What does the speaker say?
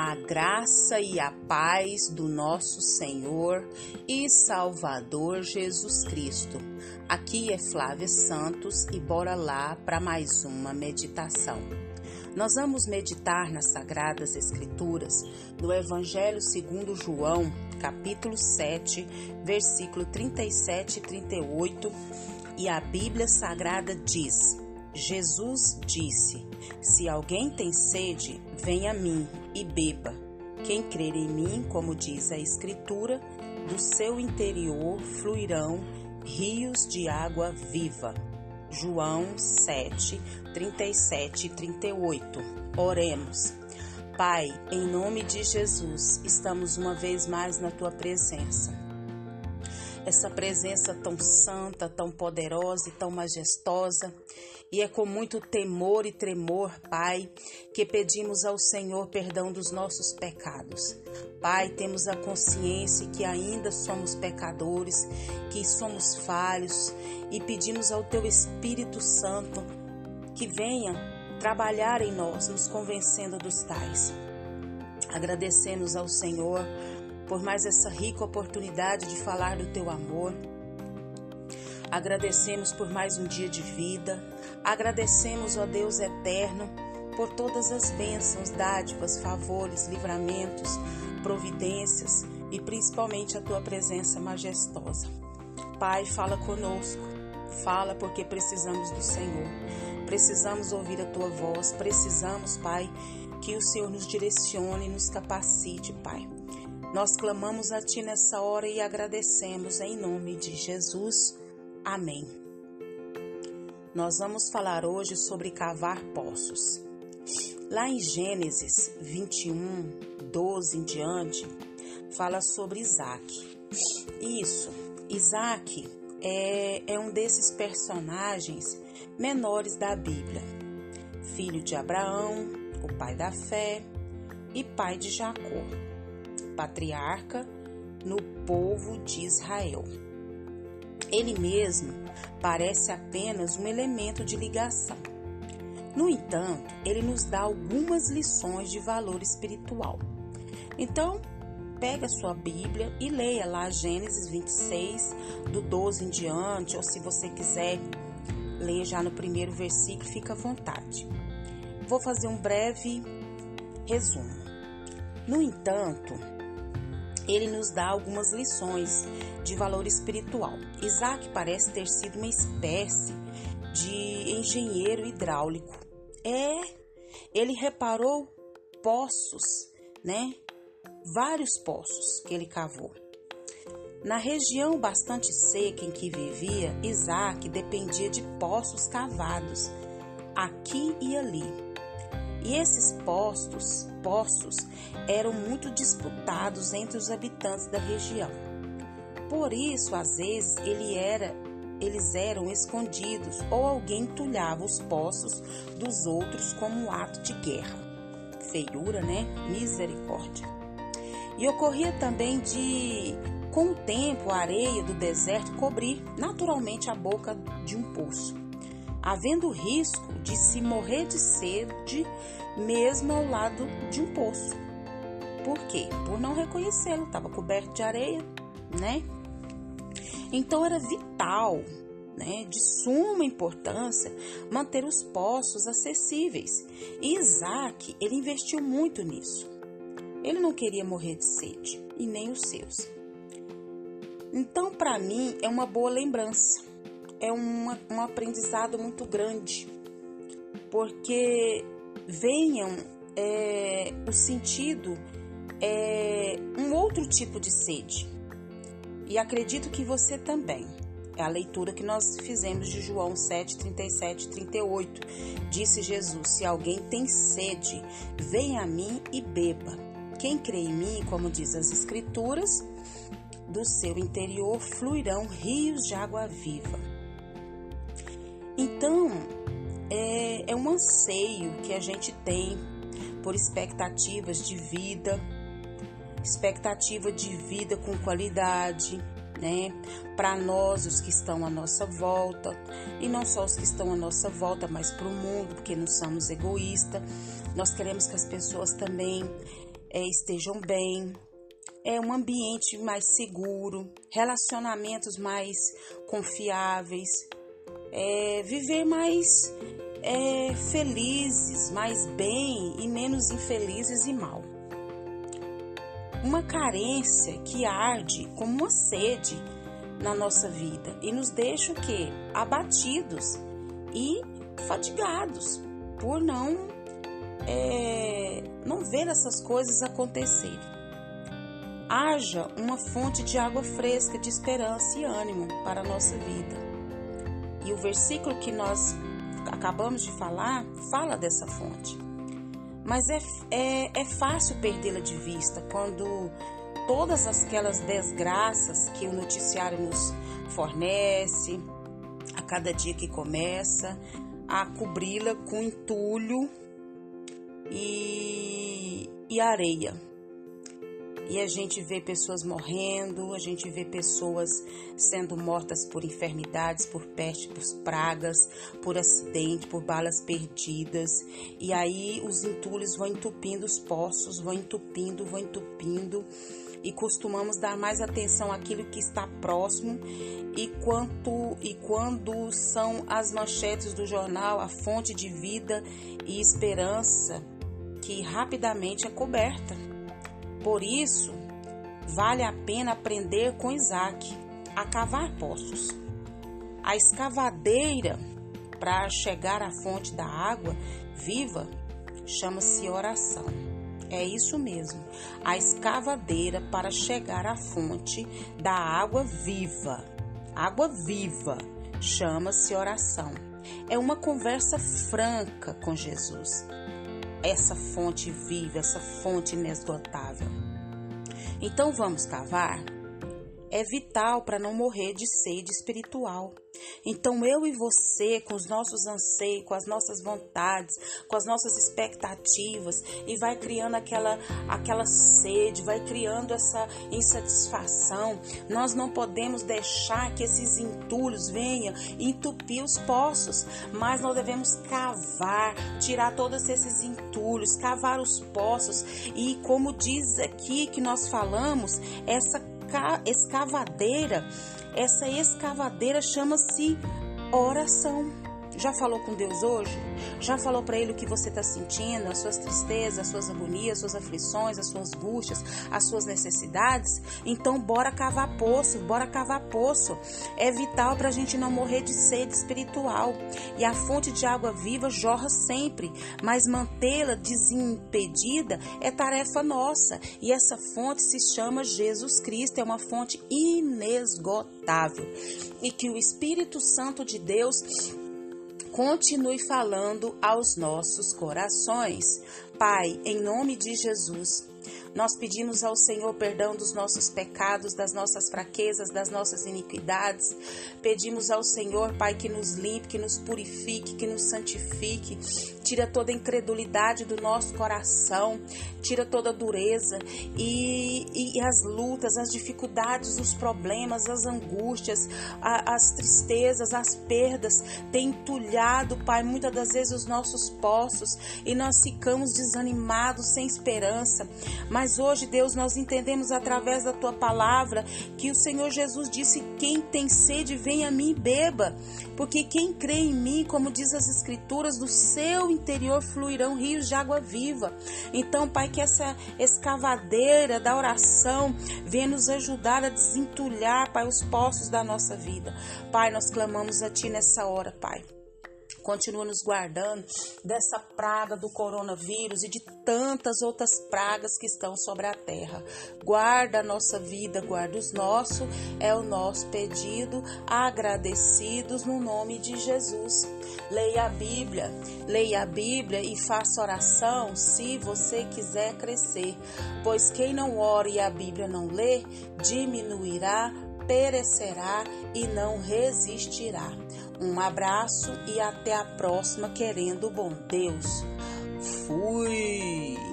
A graça e a paz do nosso Senhor e Salvador Jesus Cristo. Aqui é Flávia Santos e bora lá para mais uma meditação. Nós vamos meditar nas Sagradas Escrituras no Evangelho segundo João, capítulo 7, versículo 37 e 38, e a Bíblia Sagrada diz: Jesus disse: Se alguém tem sede, venha a mim e beba. Quem crer em mim, como diz a Escritura, do seu interior fluirão rios de água viva. João 7, 37 e 38. Oremos. Pai, em nome de Jesus, estamos uma vez mais na tua presença essa presença tão santa, tão poderosa e tão majestosa. E é com muito temor e tremor, Pai, que pedimos ao Senhor perdão dos nossos pecados. Pai, temos a consciência que ainda somos pecadores, que somos falhos e pedimos ao Teu Espírito Santo que venha trabalhar em nós, nos convencendo dos tais. Agradecemos ao Senhor por mais essa rica oportunidade de falar do teu amor. Agradecemos por mais um dia de vida. Agradecemos, ó Deus eterno, por todas as bênçãos, dádivas, favores, livramentos, providências e principalmente a tua presença majestosa. Pai, fala conosco. Fala porque precisamos do Senhor. Precisamos ouvir a tua voz. Precisamos, Pai, que o Senhor nos direcione e nos capacite, Pai. Nós clamamos a Ti nessa hora e agradecemos em nome de Jesus. Amém. Nós vamos falar hoje sobre cavar poços. Lá em Gênesis 21, 12 em diante, fala sobre Isaac. Isso, Isaac é, é um desses personagens menores da Bíblia. Filho de Abraão, o pai da fé e pai de Jacó patriarca no povo de Israel. Ele mesmo parece apenas um elemento de ligação. No entanto, ele nos dá algumas lições de valor espiritual. Então, pega a sua Bíblia e leia lá Gênesis 26, do 12 em diante, ou se você quiser ler já no primeiro versículo, fica à vontade. Vou fazer um breve resumo. No entanto, ele nos dá algumas lições de valor espiritual. Isaac parece ter sido uma espécie de engenheiro hidráulico. É, ele reparou poços, né? Vários poços que ele cavou. Na região bastante seca em que vivia, Isaac dependia de poços cavados aqui e ali e esses postos, poços eram muito disputados entre os habitantes da região. Por isso, às vezes, ele era, eles eram escondidos ou alguém entulhava os poços dos outros como um ato de guerra. Feiura, né? Misericórdia. E ocorria também de, com o tempo, a areia do deserto cobrir naturalmente a boca de um poço havendo risco de se morrer de sede mesmo ao lado de um poço. Por quê? Por não reconhecê-lo, estava coberto de areia, né? Então era vital, né, de suma importância manter os poços acessíveis. E Isaac, ele investiu muito nisso. Ele não queria morrer de sede, e nem os seus. Então, para mim, é uma boa lembrança é uma, um aprendizado muito grande, porque venham é, o sentido é um outro tipo de sede. E acredito que você também. É a leitura que nós fizemos de João 7, 37 e 38. Disse Jesus: Se alguém tem sede, venha a mim e beba. Quem crê em mim, como diz as Escrituras, do seu interior fluirão rios de água viva. Então, é, é um anseio que a gente tem por expectativas de vida, expectativa de vida com qualidade, né? Para nós, os que estão à nossa volta, e não só os que estão à nossa volta, mas para o mundo, porque não somos egoístas. Nós queremos que as pessoas também é, estejam bem, é um ambiente mais seguro, relacionamentos mais confiáveis, é, viver mais é, felizes, mais bem e menos infelizes e mal. Uma carência que arde como uma sede na nossa vida e nos deixa o quê? Abatidos e fatigados por não é, não ver essas coisas acontecerem. Haja uma fonte de água fresca de esperança e ânimo para a nossa vida. E o versículo que nós acabamos de falar fala dessa fonte. Mas é, é, é fácil perdê-la de vista quando todas aquelas desgraças que o noticiário nos fornece, a cada dia que começa, a cobri-la com entulho e, e areia. E a gente vê pessoas morrendo, a gente vê pessoas sendo mortas por enfermidades, por peste, por pragas, por acidente, por balas perdidas. E aí os entulhos vão entupindo os poços, vão entupindo, vão entupindo. E costumamos dar mais atenção àquilo que está próximo e quanto e quando são as manchetes do jornal a fonte de vida e esperança que rapidamente é coberta. Por isso, vale a pena aprender com Isaac a cavar poços. A escavadeira para chegar à fonte da água viva chama-se oração. É isso mesmo, a escavadeira para chegar à fonte da água viva. Água viva chama-se oração. É uma conversa franca com Jesus essa fonte viva, essa fonte inesgotável. Então vamos cavar? É vital para não morrer de sede espiritual. Então eu e você, com os nossos anseios, com as nossas vontades, com as nossas expectativas, e vai criando aquela, aquela sede, vai criando essa insatisfação, nós não podemos deixar que esses entulhos venham entupir os poços, mas nós devemos cavar, tirar todos esses entulhos, cavar os poços, e como diz aqui que nós falamos, essa escavadeira essa escavadeira chama-se oração. Já falou com Deus hoje? Já falou para Ele o que você está sentindo, as suas tristezas, as suas agonias, as suas aflições, as suas angústias, as suas necessidades? Então, bora cavar poço, bora cavar poço. É vital para a gente não morrer de sede espiritual. E a fonte de água viva jorra sempre, mas mantê-la desimpedida é tarefa nossa. E essa fonte se chama Jesus Cristo, é uma fonte inesgotável. E que o Espírito Santo de Deus continue falando aos nossos corações. Pai, em nome de Jesus, nós pedimos ao Senhor perdão dos nossos pecados, das nossas fraquezas, das nossas iniquidades. Pedimos ao Senhor, Pai, que nos limpe, que nos purifique, que nos santifique. Tira toda a incredulidade do nosso coração, tira toda a dureza e, e, e as lutas, as dificuldades, os problemas, as angústias, a, as tristezas, as perdas. Tem entulhado, Pai, muitas das vezes os nossos poços e nós ficamos desanimados, sem esperança. Mas hoje, Deus, nós entendemos através da tua palavra que o Senhor Jesus disse: Quem tem sede, vem a mim e beba. Porque quem crê em mim, como diz as Escrituras, do seu interior fluirão rios de água viva. Então, Pai, que essa escavadeira da oração venha nos ajudar a desentulhar, Pai, os poços da nossa vida. Pai, nós clamamos a Ti nessa hora, Pai continua nos guardando dessa praga do coronavírus e de tantas outras pragas que estão sobre a terra. Guarda a nossa vida, guarda os nossos, é o nosso pedido, agradecidos no nome de Jesus. Leia a Bíblia, leia a Bíblia e faça oração se você quiser crescer, pois quem não ora e a Bíblia não lê, diminuirá, perecerá e não resistirá. Um abraço e até a próxima, querendo bom Deus. Fui!